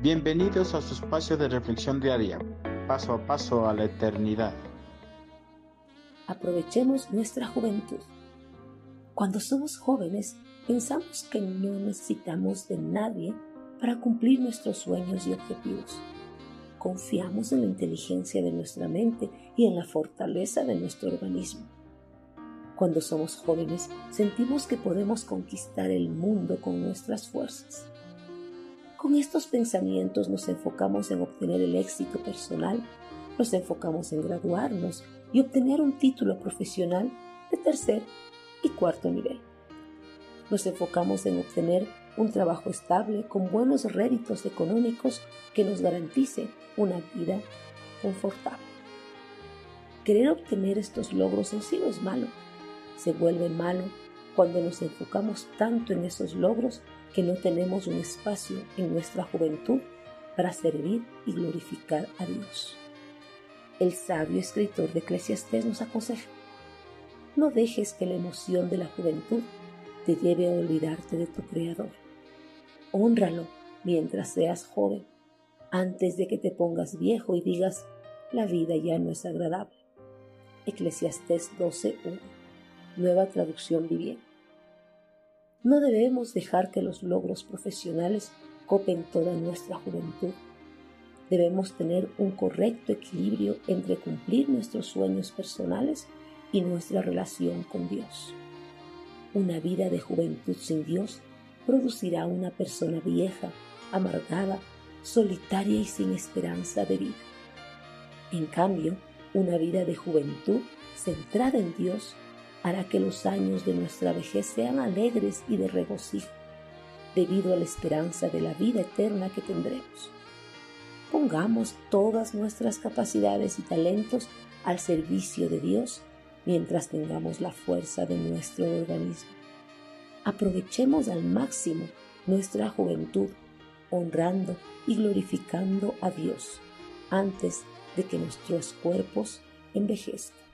Bienvenidos a su espacio de reflexión diaria, paso a paso a la eternidad. Aprovechemos nuestra juventud. Cuando somos jóvenes, pensamos que no necesitamos de nadie para cumplir nuestros sueños y objetivos. Confiamos en la inteligencia de nuestra mente y en la fortaleza de nuestro organismo. Cuando somos jóvenes, sentimos que podemos conquistar el mundo con nuestras fuerzas. Con estos pensamientos nos enfocamos en obtener el éxito personal, nos enfocamos en graduarnos y obtener un título profesional de tercer y cuarto nivel. Nos enfocamos en obtener un trabajo estable con buenos réditos económicos que nos garantice una vida confortable. Querer obtener estos logros en sí no es malo. Se vuelve malo cuando nos enfocamos tanto en esos logros que no tenemos un espacio en nuestra juventud para servir y glorificar a Dios. El sabio escritor de Eclesiastés nos aconseja, no dejes que la emoción de la juventud te lleve a olvidarte de tu Creador. Honralo mientras seas joven, antes de que te pongas viejo y digas, la vida ya no es agradable. Eclesiastés 12.1, nueva traducción viviente. No debemos dejar que los logros profesionales copen toda nuestra juventud. Debemos tener un correcto equilibrio entre cumplir nuestros sueños personales y nuestra relación con Dios. Una vida de juventud sin Dios producirá una persona vieja, amargada, solitaria y sin esperanza de vida. En cambio, una vida de juventud centrada en Dios hará que los años de nuestra vejez sean alegres y de regocijo, debido a la esperanza de la vida eterna que tendremos. Pongamos todas nuestras capacidades y talentos al servicio de Dios mientras tengamos la fuerza de nuestro organismo. Aprovechemos al máximo nuestra juventud, honrando y glorificando a Dios antes de que nuestros cuerpos envejezcan.